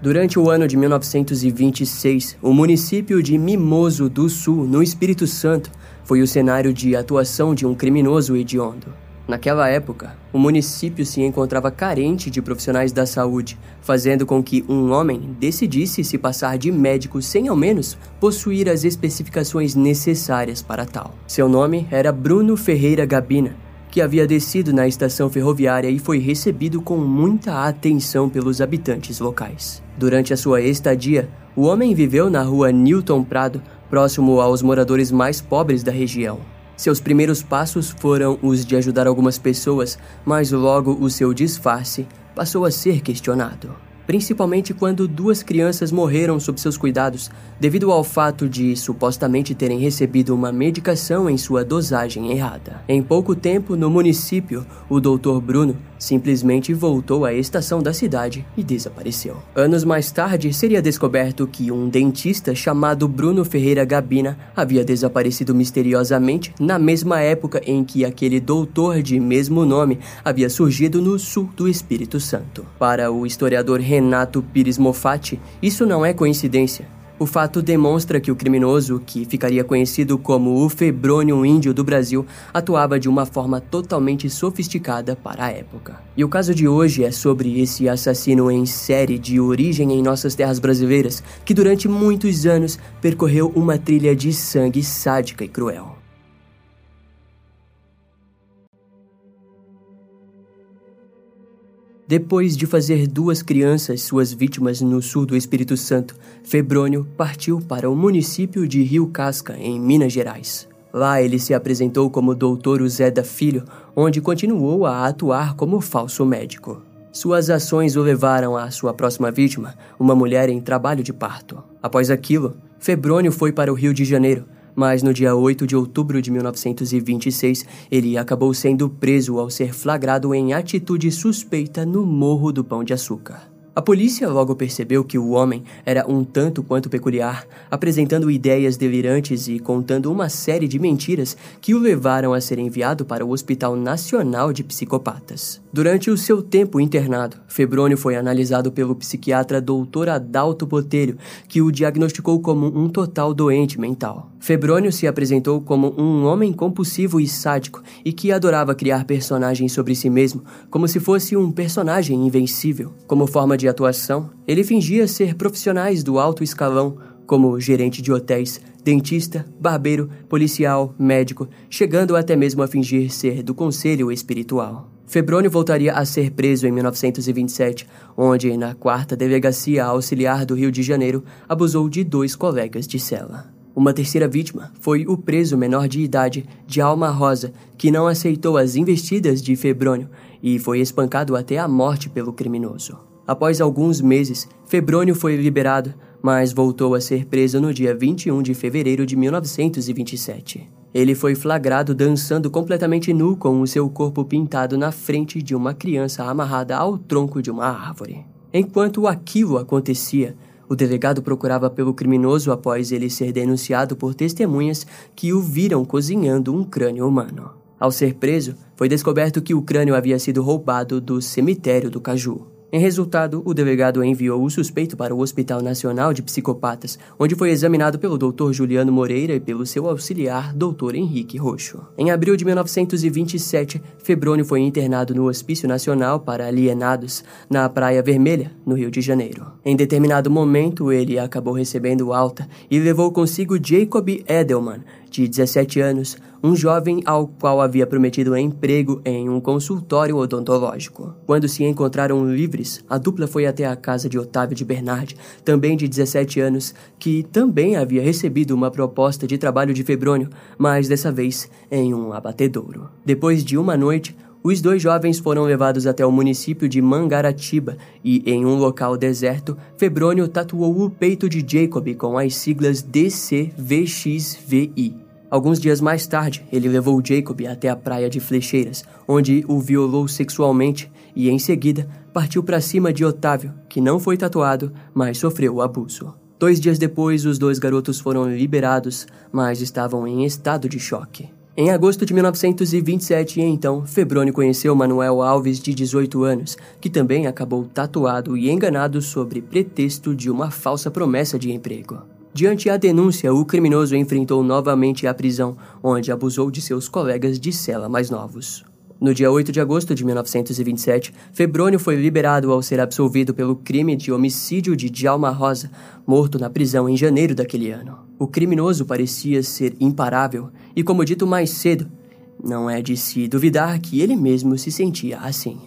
Durante o ano de 1926, o município de Mimoso do Sul, no Espírito Santo, foi o cenário de atuação de um criminoso hediondo. Naquela época, o município se encontrava carente de profissionais da saúde, fazendo com que um homem decidisse se passar de médico sem ao menos possuir as especificações necessárias para tal. Seu nome era Bruno Ferreira Gabina que havia descido na estação ferroviária e foi recebido com muita atenção pelos habitantes locais. Durante a sua estadia, o homem viveu na rua Newton Prado, próximo aos moradores mais pobres da região. Seus primeiros passos foram os de ajudar algumas pessoas, mas logo o seu disfarce passou a ser questionado principalmente quando duas crianças morreram sob seus cuidados devido ao fato de supostamente terem recebido uma medicação em sua dosagem errada. Em pouco tempo, no município, o Dr. Bruno simplesmente voltou à estação da cidade e desapareceu. Anos mais tarde, seria descoberto que um dentista chamado Bruno Ferreira Gabina havia desaparecido misteriosamente na mesma época em que aquele doutor de mesmo nome havia surgido no sul do Espírito Santo. Para o historiador Renato Pires Mofatti, isso não é coincidência. O fato demonstra que o criminoso, que ficaria conhecido como o Febrônio Índio do Brasil, atuava de uma forma totalmente sofisticada para a época. E o caso de hoje é sobre esse assassino em série de origem em nossas terras brasileiras, que durante muitos anos percorreu uma trilha de sangue sádica e cruel. Depois de fazer duas crianças suas vítimas no sul do Espírito Santo, Febrônio partiu para o município de Rio Casca, em Minas Gerais. Lá ele se apresentou como Doutor Uzeda Filho, onde continuou a atuar como falso médico. Suas ações o levaram à sua próxima vítima, uma mulher em trabalho de parto. Após aquilo, Febrônio foi para o Rio de Janeiro, mas no dia 8 de outubro de 1926, ele acabou sendo preso ao ser flagrado em atitude suspeita no Morro do Pão de Açúcar. A polícia logo percebeu que o homem era um tanto quanto peculiar, apresentando ideias delirantes e contando uma série de mentiras que o levaram a ser enviado para o Hospital Nacional de Psicopatas. Durante o seu tempo internado, Febrônio foi analisado pelo psiquiatra Dr. Adalto Botelho, que o diagnosticou como um total doente mental. Febrônio se apresentou como um homem compulsivo e sádico e que adorava criar personagens sobre si mesmo, como se fosse um personagem invencível. Como forma de atuação, ele fingia ser profissionais do alto escalão, como gerente de hotéis, dentista, barbeiro, policial, médico, chegando até mesmo a fingir ser do conselho espiritual. Febrônio voltaria a ser preso em 1927, onde, na quarta delegacia auxiliar do Rio de Janeiro, abusou de dois colegas de cela. Uma terceira vítima foi o preso menor de idade, de Alma Rosa, que não aceitou as investidas de Febrônio e foi espancado até a morte pelo criminoso. Após alguns meses, Febrônio foi liberado, mas voltou a ser preso no dia 21 de fevereiro de 1927. Ele foi flagrado dançando completamente nu com o seu corpo pintado na frente de uma criança amarrada ao tronco de uma árvore. Enquanto aquilo acontecia, o delegado procurava pelo criminoso após ele ser denunciado por testemunhas que o viram cozinhando um crânio humano. Ao ser preso, foi descoberto que o crânio havia sido roubado do cemitério do Caju. Em resultado, o delegado enviou o suspeito para o Hospital Nacional de Psicopatas, onde foi examinado pelo Dr. Juliano Moreira e pelo seu auxiliar, Dr. Henrique Roxo. Em abril de 1927, Febrônio foi internado no Hospício Nacional para Alienados, na Praia Vermelha, no Rio de Janeiro. Em determinado momento, ele acabou recebendo alta e levou consigo Jacob Edelman, de 17 anos, um jovem ao qual havia prometido emprego em um consultório odontológico. Quando se encontraram livres, a dupla foi até a casa de Otávio de Bernardi, também de 17 anos, que também havia recebido uma proposta de trabalho de Febrônio, mas dessa vez em um abatedouro. Depois de uma noite, os dois jovens foram levados até o município de Mangaratiba e, em um local deserto, Febrônio tatuou o peito de Jacob com as siglas DCVXVI. Alguns dias mais tarde, ele levou Jacob até a praia de Flecheiras, onde o violou sexualmente e, em seguida, partiu para cima de Otávio, que não foi tatuado, mas sofreu o abuso. Dois dias depois, os dois garotos foram liberados, mas estavam em estado de choque. Em agosto de 1927, então, Febrônio conheceu Manuel Alves, de 18 anos, que também acabou tatuado e enganado sobre pretexto de uma falsa promessa de emprego. Diante a denúncia, o criminoso enfrentou novamente a prisão, onde abusou de seus colegas de cela mais novos. No dia 8 de agosto de 1927, Febrônio foi liberado ao ser absolvido pelo crime de homicídio de Djalma Rosa, morto na prisão em janeiro daquele ano. O criminoso parecia ser imparável e, como dito mais cedo, não é de se duvidar que ele mesmo se sentia assim.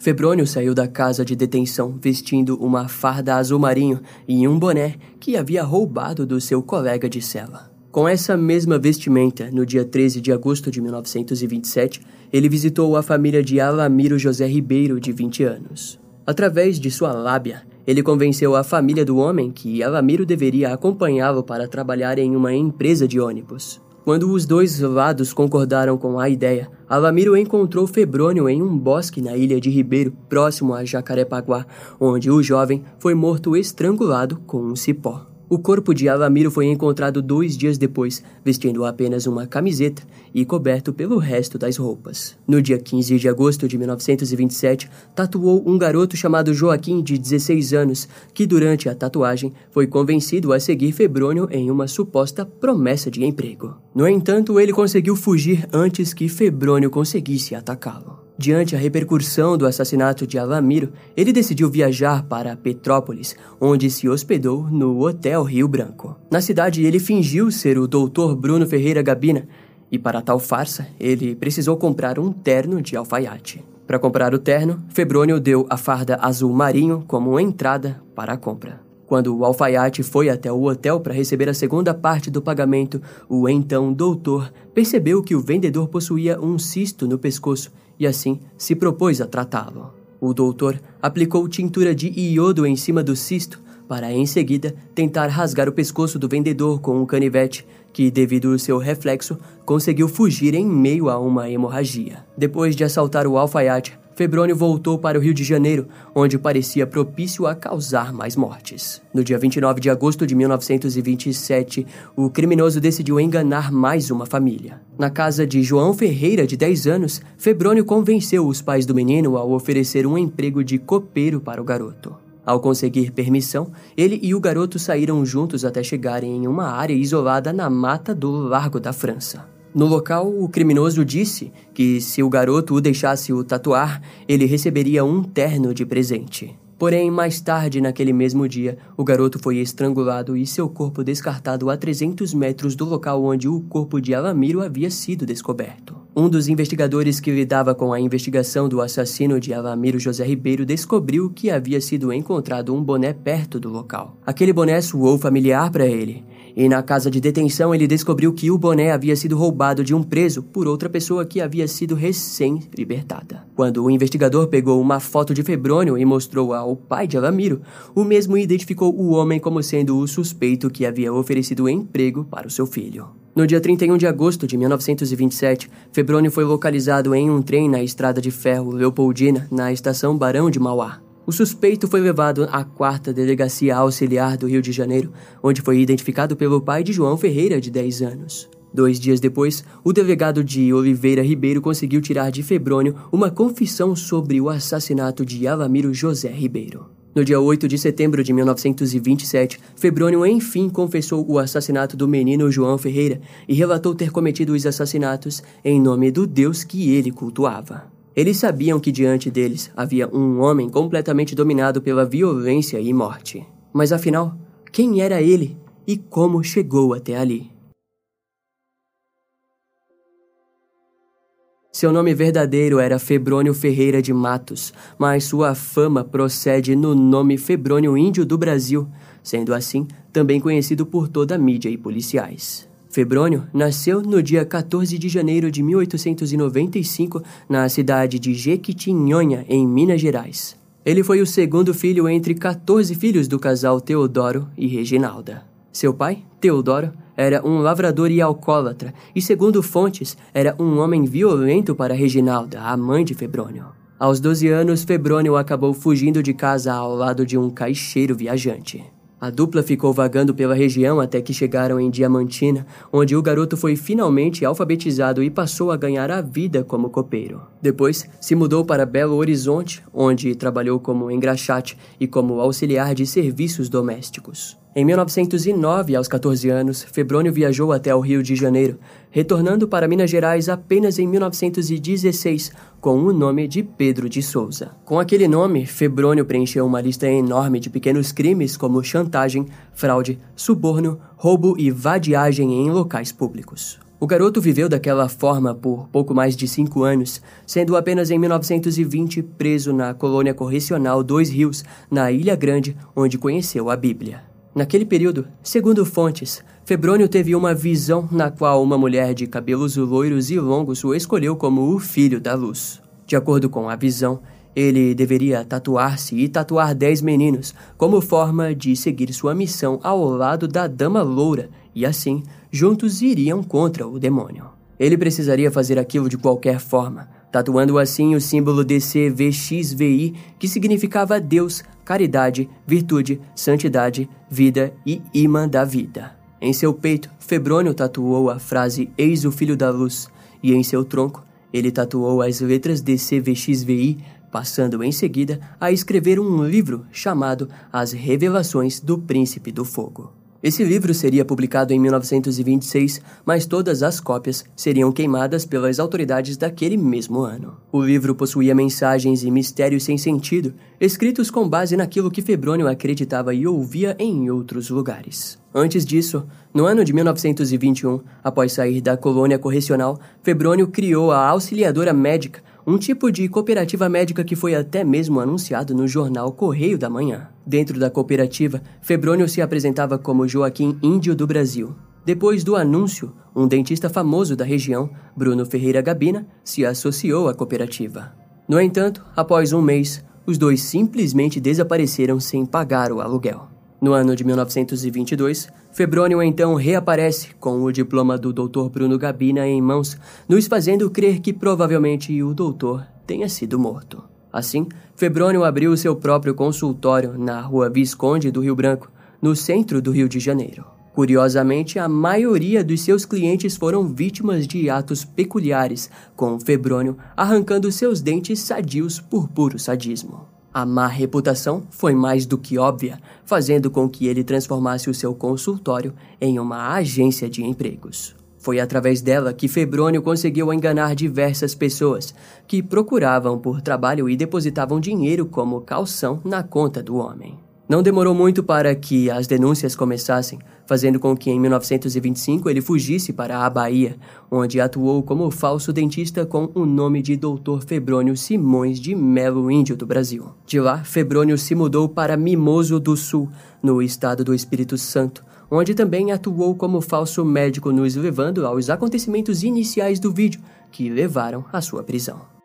Febrônio saiu da casa de detenção vestindo uma farda azul marinho e um boné que havia roubado do seu colega de cela. Com essa mesma vestimenta, no dia 13 de agosto de 1927, ele visitou a família de Alamiro José Ribeiro, de 20 anos. Através de sua lábia, ele convenceu a família do homem que Alamiro deveria acompanhá-lo para trabalhar em uma empresa de ônibus. Quando os dois lados concordaram com a ideia, Alamiro encontrou Febrônio em um bosque na ilha de Ribeiro, próximo a Jacarepaguá, onde o jovem foi morto estrangulado com um cipó. O corpo de Alamiro foi encontrado dois dias depois, vestindo apenas uma camiseta e coberto pelo resto das roupas. No dia 15 de agosto de 1927, tatuou um garoto chamado Joaquim, de 16 anos, que durante a tatuagem foi convencido a seguir Febrônio em uma suposta promessa de emprego. No entanto, ele conseguiu fugir antes que Febrônio conseguisse atacá-lo. Diante a repercussão do assassinato de Alamiro, ele decidiu viajar para Petrópolis, onde se hospedou no Hotel Rio Branco. Na cidade, ele fingiu ser o Dr. Bruno Ferreira Gabina, e para tal farsa, ele precisou comprar um terno de alfaiate. Para comprar o terno, Febrônio deu a farda azul marinho como entrada para a compra. Quando o alfaiate foi até o hotel para receber a segunda parte do pagamento, o então doutor percebeu que o vendedor possuía um cisto no pescoço e assim se propôs a tratá-lo. O doutor aplicou tintura de iodo em cima do cisto para em seguida tentar rasgar o pescoço do vendedor com um canivete que, devido ao seu reflexo, conseguiu fugir em meio a uma hemorragia. Depois de assaltar o alfaiate, Febrônio voltou para o Rio de Janeiro, onde parecia propício a causar mais mortes. No dia 29 de agosto de 1927, o criminoso decidiu enganar mais uma família. Na casa de João Ferreira, de 10 anos, Febrônio convenceu os pais do menino a oferecer um emprego de copeiro para o garoto. Ao conseguir permissão, ele e o garoto saíram juntos até chegarem em uma área isolada na mata do Largo da França. No local, o criminoso disse que se o garoto o deixasse o tatuar, ele receberia um terno de presente. Porém, mais tarde naquele mesmo dia, o garoto foi estrangulado e seu corpo descartado a 300 metros do local onde o corpo de Alamiro havia sido descoberto. Um dos investigadores que lidava com a investigação do assassino de Alamiro José Ribeiro descobriu que havia sido encontrado um boné perto do local. Aquele boné soou familiar para ele e na casa de detenção ele descobriu que o boné havia sido roubado de um preso por outra pessoa que havia sido recém-libertada. Quando o investigador pegou uma foto de Febrônio e mostrou ao pai de Alamiro, o mesmo identificou o homem como sendo o suspeito que havia oferecido emprego para o seu filho. No dia 31 de agosto de 1927, Febrônio foi localizado em um trem na estrada de ferro Leopoldina, na estação Barão de Mauá. O suspeito foi levado à quarta delegacia auxiliar do Rio de Janeiro, onde foi identificado pelo pai de João Ferreira, de 10 anos. Dois dias depois, o delegado de Oliveira Ribeiro conseguiu tirar de Febrônio uma confissão sobre o assassinato de Alamiro José Ribeiro. No dia 8 de setembro de 1927, Febrônio enfim confessou o assassinato do menino João Ferreira e relatou ter cometido os assassinatos em nome do Deus que ele cultuava. Eles sabiam que diante deles havia um homem completamente dominado pela violência e morte. Mas afinal, quem era ele e como chegou até ali? Seu nome verdadeiro era Febrônio Ferreira de Matos, mas sua fama procede no nome Febrônio Índio do Brasil, sendo assim também conhecido por toda a mídia e policiais. Febrônio nasceu no dia 14 de janeiro de 1895 na cidade de Jequitinhonha, em Minas Gerais. Ele foi o segundo filho entre 14 filhos do casal Teodoro e Reginalda. Seu pai, Teodoro, era um lavrador e alcoólatra, e segundo fontes, era um homem violento para Reginalda, a mãe de Febrônio. Aos 12 anos, Febrônio acabou fugindo de casa ao lado de um caixeiro viajante. A dupla ficou vagando pela região até que chegaram em Diamantina, onde o garoto foi finalmente alfabetizado e passou a ganhar a vida como copeiro. Depois, se mudou para Belo Horizonte, onde trabalhou como engraxate e como auxiliar de serviços domésticos. Em 1909, aos 14 anos, Febrônio viajou até o Rio de Janeiro, retornando para Minas Gerais apenas em 1916, com o nome de Pedro de Souza. Com aquele nome, Febrônio preencheu uma lista enorme de pequenos crimes como chantagem, fraude, suborno, roubo e vadiagem em locais públicos. O garoto viveu daquela forma por pouco mais de cinco anos, sendo apenas em 1920 preso na colônia correcional Dois Rios, na Ilha Grande, onde conheceu a Bíblia. Naquele período, segundo fontes, Febrônio teve uma visão na qual uma mulher de cabelos loiros e longos o escolheu como o filho da luz. De acordo com a visão, ele deveria tatuar-se e tatuar dez meninos, como forma de seguir sua missão ao lado da Dama Loura, e assim, juntos iriam contra o demônio. Ele precisaria fazer aquilo de qualquer forma, tatuando assim o símbolo DCVXVI, que significava Deus, caridade, virtude, santidade, vida e imã da vida. Em seu peito, Febrônio tatuou a frase Eis o Filho da Luz, e em seu tronco, ele tatuou as letras DCVXVI, passando em seguida a escrever um livro chamado As Revelações do Príncipe do Fogo. Esse livro seria publicado em 1926, mas todas as cópias seriam queimadas pelas autoridades daquele mesmo ano. O livro possuía mensagens e mistérios sem sentido, escritos com base naquilo que Febrônio acreditava e ouvia em outros lugares. Antes disso, no ano de 1921, após sair da colônia correcional, Febrônio criou a Auxiliadora Médica, um tipo de cooperativa médica que foi até mesmo anunciado no jornal Correio da Manhã. Dentro da cooperativa, Febrônio se apresentava como Joaquim Índio do Brasil. Depois do anúncio, um dentista famoso da região, Bruno Ferreira Gabina, se associou à cooperativa. No entanto, após um mês, os dois simplesmente desapareceram sem pagar o aluguel. No ano de 1922, Febrônio então reaparece com o diploma do Dr. Bruno Gabina em mãos, nos fazendo crer que provavelmente o doutor tenha sido morto. Assim, Febrônio abriu seu próprio consultório na rua Visconde do Rio Branco, no centro do Rio de Janeiro. Curiosamente, a maioria dos seus clientes foram vítimas de atos peculiares, com Febrônio arrancando seus dentes sadios por puro sadismo. A má reputação foi mais do que óbvia, fazendo com que ele transformasse o seu consultório em uma agência de empregos. Foi através dela que Febrônio conseguiu enganar diversas pessoas que procuravam por trabalho e depositavam dinheiro como calção na conta do homem. Não demorou muito para que as denúncias começassem, fazendo com que em 1925 ele fugisse para a Bahia, onde atuou como falso dentista com o nome de Dr. Febrônio Simões de Melo Índio do Brasil. De lá, Febrônio se mudou para Mimoso do Sul, no estado do Espírito Santo, onde também atuou como falso médico, nos levando aos acontecimentos iniciais do vídeo que levaram à sua prisão.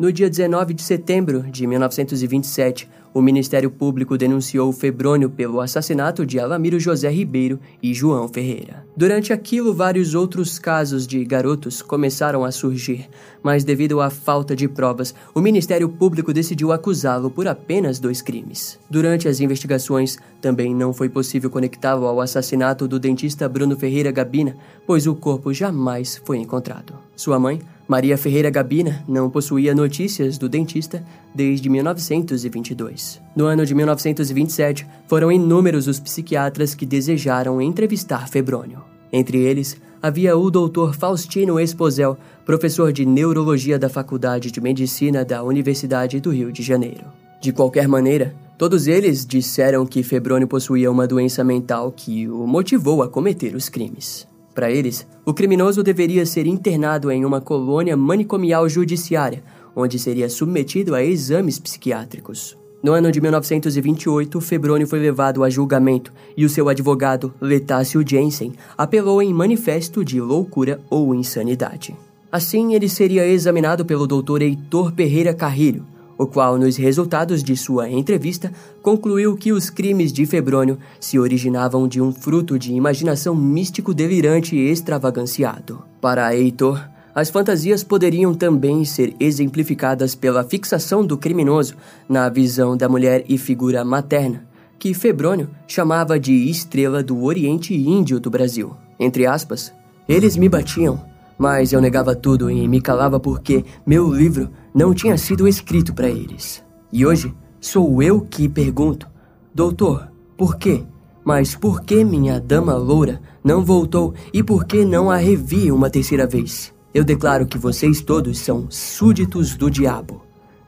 No dia 19 de setembro de 1927, o Ministério Público denunciou Febrônio pelo assassinato de Alamiro José Ribeiro e João Ferreira. Durante aquilo, vários outros casos de garotos começaram a surgir, mas devido à falta de provas, o Ministério Público decidiu acusá-lo por apenas dois crimes. Durante as investigações, também não foi possível conectá-lo ao assassinato do dentista Bruno Ferreira Gabina, pois o corpo jamais foi encontrado. Sua mãe, Maria Ferreira Gabina não possuía notícias do dentista desde 1922. No ano de 1927, foram inúmeros os psiquiatras que desejaram entrevistar Febrônio. Entre eles, havia o Dr. Faustino Esposel, professor de neurologia da Faculdade de Medicina da Universidade do Rio de Janeiro. De qualquer maneira, todos eles disseram que Febrônio possuía uma doença mental que o motivou a cometer os crimes. Para eles, o criminoso deveria ser internado em uma colônia manicomial judiciária, onde seria submetido a exames psiquiátricos. No ano de 1928, Febrônio foi levado a julgamento e o seu advogado, Letácio Jensen, apelou em manifesto de loucura ou insanidade. Assim, ele seria examinado pelo Dr. Heitor Pereira Carrilho, o qual, nos resultados de sua entrevista, concluiu que os crimes de Febrônio se originavam de um fruto de imaginação místico delirante e extravaganciado. Para Heitor, As fantasias poderiam também ser exemplificadas pela fixação do criminoso na visão da mulher e figura materna, que Febrônio chamava de estrela do Oriente Índio do Brasil. Entre aspas, eles me batiam, mas eu negava tudo e me calava porque meu livro não tinha sido escrito para eles. E hoje sou eu que pergunto: Doutor, por quê? Mas por que minha dama loura não voltou e por que não a revi uma terceira vez? Eu declaro que vocês todos são súditos do diabo,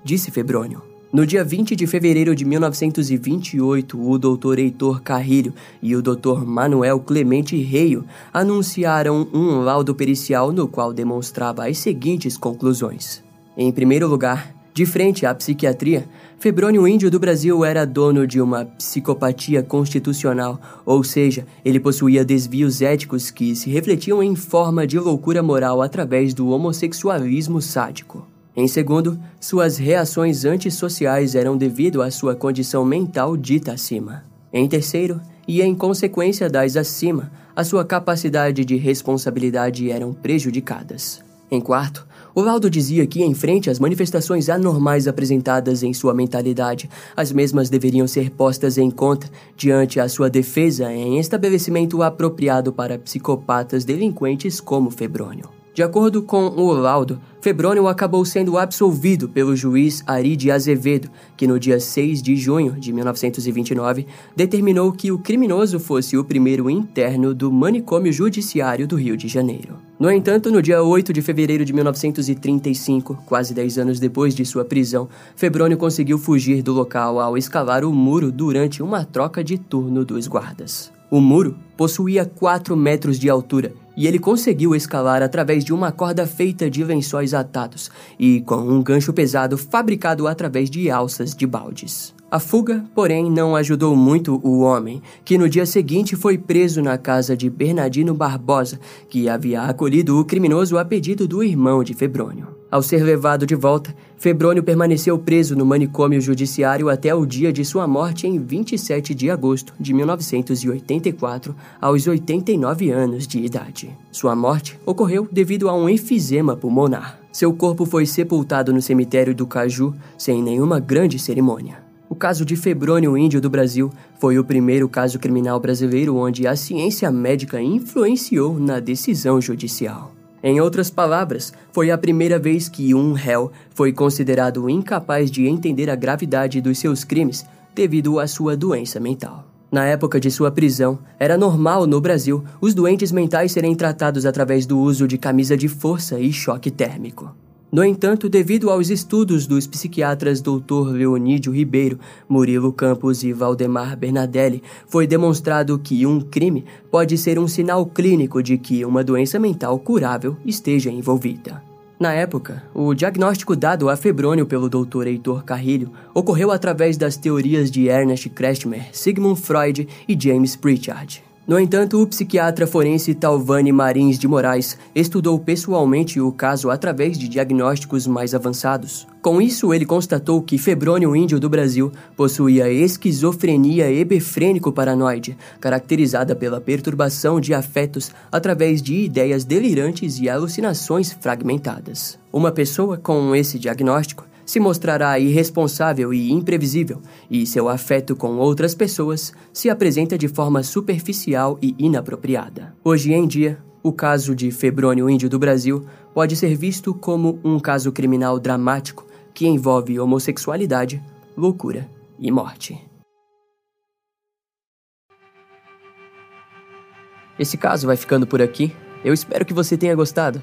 disse Febrônio. No dia 20 de fevereiro de 1928, o Dr. Heitor Carrilho e o Dr. Manuel Clemente Reio anunciaram um laudo pericial no qual demonstrava as seguintes conclusões. Em primeiro lugar, de frente à psiquiatria, Febrônio Índio do Brasil era dono de uma psicopatia constitucional, ou seja, ele possuía desvios éticos que se refletiam em forma de loucura moral através do homossexualismo sádico. Em segundo, suas reações antissociais eram devido à sua condição mental dita acima. Em terceiro, e em consequência das acima, a sua capacidade de responsabilidade eram prejudicadas. Em quarto, o dizia que, em frente às manifestações anormais apresentadas em sua mentalidade, as mesmas deveriam ser postas em conta diante a sua defesa em estabelecimento apropriado para psicopatas delinquentes como Febrônio. De acordo com o laudo, Febrônio acabou sendo absolvido pelo juiz Ari Azevedo, que no dia 6 de junho de 1929 determinou que o criminoso fosse o primeiro interno do manicômio judiciário do Rio de Janeiro. No entanto, no dia 8 de fevereiro de 1935, quase 10 anos depois de sua prisão, Febrônio conseguiu fugir do local ao escalar o muro durante uma troca de turno dos guardas. O muro possuía 4 metros de altura e ele conseguiu escalar através de uma corda feita de lençóis atados e com um gancho pesado fabricado através de alças de baldes. A fuga, porém, não ajudou muito o homem, que no dia seguinte foi preso na casa de Bernardino Barbosa, que havia acolhido o criminoso a pedido do irmão de Febrônio. Ao ser levado de volta, Febrônio permaneceu preso no manicômio judiciário até o dia de sua morte em 27 de agosto de 1984, aos 89 anos de idade. Sua morte ocorreu devido a um enfisema pulmonar. Seu corpo foi sepultado no cemitério do Caju sem nenhuma grande cerimônia. O caso de Febrônio Índio do Brasil foi o primeiro caso criminal brasileiro onde a ciência médica influenciou na decisão judicial. Em outras palavras, foi a primeira vez que um réu foi considerado incapaz de entender a gravidade dos seus crimes devido à sua doença mental. Na época de sua prisão, era normal no Brasil os doentes mentais serem tratados através do uso de camisa de força e choque térmico. No entanto, devido aos estudos dos psiquiatras Dr. Leonídio Ribeiro, Murilo Campos e Valdemar Bernadelli, foi demonstrado que um crime pode ser um sinal clínico de que uma doença mental curável esteja envolvida. Na época, o diagnóstico dado a Febrônio pelo Dr. Heitor Carrilho ocorreu através das teorias de Ernest Kretschmer, Sigmund Freud e James Pritchard. No entanto, o psiquiatra forense Talvani Marins de Moraes estudou pessoalmente o caso através de diagnósticos mais avançados. Com isso, ele constatou que Febrônio Índio do Brasil possuía esquizofrenia hebefrênico-paranoide, caracterizada pela perturbação de afetos através de ideias delirantes e alucinações fragmentadas. Uma pessoa com esse diagnóstico se mostrará irresponsável e imprevisível, e seu afeto com outras pessoas se apresenta de forma superficial e inapropriada. Hoje em dia, o caso de Febrônio Índio do Brasil pode ser visto como um caso criminal dramático que envolve homossexualidade, loucura e morte. Esse caso vai ficando por aqui. Eu espero que você tenha gostado.